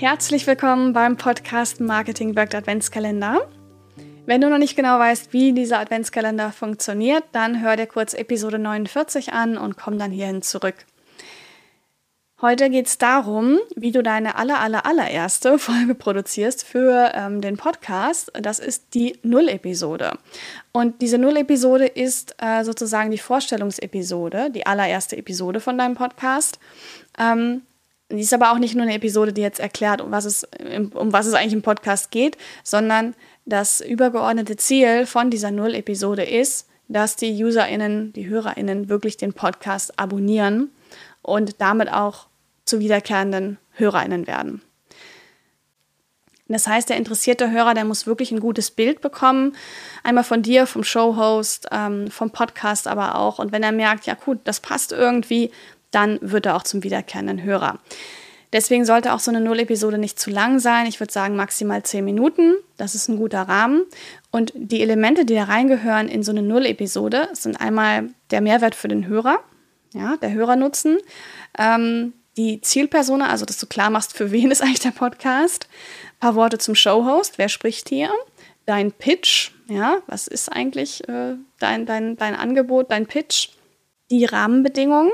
Herzlich willkommen beim Podcast Marketing Worked Adventskalender. Wenn du noch nicht genau weißt, wie dieser Adventskalender funktioniert, dann hör dir kurz Episode 49 an und komm dann hierhin zurück. Heute geht es darum, wie du deine aller, aller, allererste Folge produzierst für ähm, den Podcast. Das ist die Null-Episode. Und diese Null-Episode ist äh, sozusagen die Vorstellungsepisode, die allererste Episode von deinem Podcast. Ähm, die ist aber auch nicht nur eine Episode, die jetzt erklärt, um was es, um was es eigentlich im Podcast geht, sondern das übergeordnete Ziel von dieser Null-Episode ist, dass die UserInnen, die HörerInnen wirklich den Podcast abonnieren und damit auch zu wiederkehrenden HörerInnen werden. Das heißt, der interessierte Hörer, der muss wirklich ein gutes Bild bekommen. Einmal von dir, vom Showhost, ähm, vom Podcast aber auch. Und wenn er merkt, ja gut, das passt irgendwie, dann wird er auch zum wiederkehrenden Hörer. Deswegen sollte auch so eine Null-Episode nicht zu lang sein. Ich würde sagen maximal zehn Minuten. Das ist ein guter Rahmen. Und die Elemente, die da reingehören in so eine Null-Episode, sind einmal der Mehrwert für den Hörer, ja, der Hörernutzen, ähm, die Zielpersona, also dass du klar machst, für wen ist eigentlich der Podcast, ein paar Worte zum Showhost, wer spricht hier, dein Pitch, ja, was ist eigentlich äh, dein, dein, dein Angebot, dein Pitch, die Rahmenbedingungen,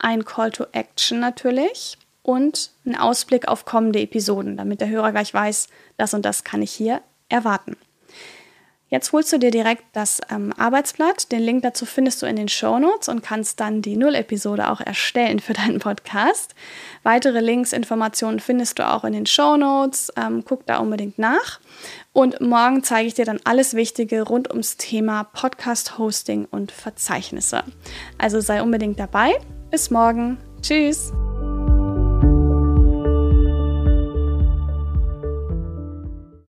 ein Call to Action natürlich und ein Ausblick auf kommende Episoden, damit der Hörer gleich weiß, das und das kann ich hier erwarten. Jetzt holst du dir direkt das ähm, Arbeitsblatt. Den Link dazu findest du in den Show Notes und kannst dann die Null-Episode auch erstellen für deinen Podcast. Weitere Links, Informationen findest du auch in den Show Notes. Ähm, guck da unbedingt nach. Und morgen zeige ich dir dann alles Wichtige rund ums Thema Podcast-Hosting und Verzeichnisse. Also sei unbedingt dabei. Bis morgen. Tschüss.